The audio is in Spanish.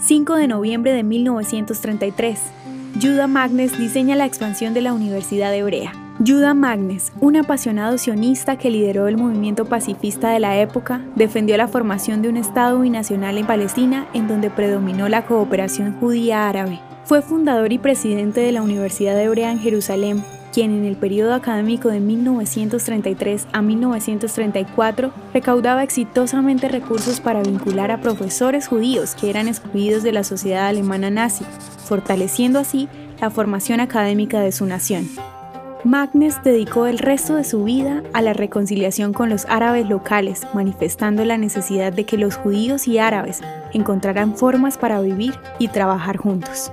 5 de noviembre de 1933. Judah Magnes diseña la expansión de la Universidad Hebrea. Judah Magnes, un apasionado sionista que lideró el movimiento pacifista de la época, defendió la formación de un Estado binacional en Palestina en donde predominó la cooperación judía árabe. Fue fundador y presidente de la Universidad Hebrea en Jerusalén, quien en el periodo académico de 1933 a 1934 recaudaba exitosamente recursos para vincular a profesores judíos que eran excluidos de la sociedad alemana nazi, fortaleciendo así la formación académica de su nación. Magnes dedicó el resto de su vida a la reconciliación con los árabes locales, manifestando la necesidad de que los judíos y árabes encontraran formas para vivir y trabajar juntos.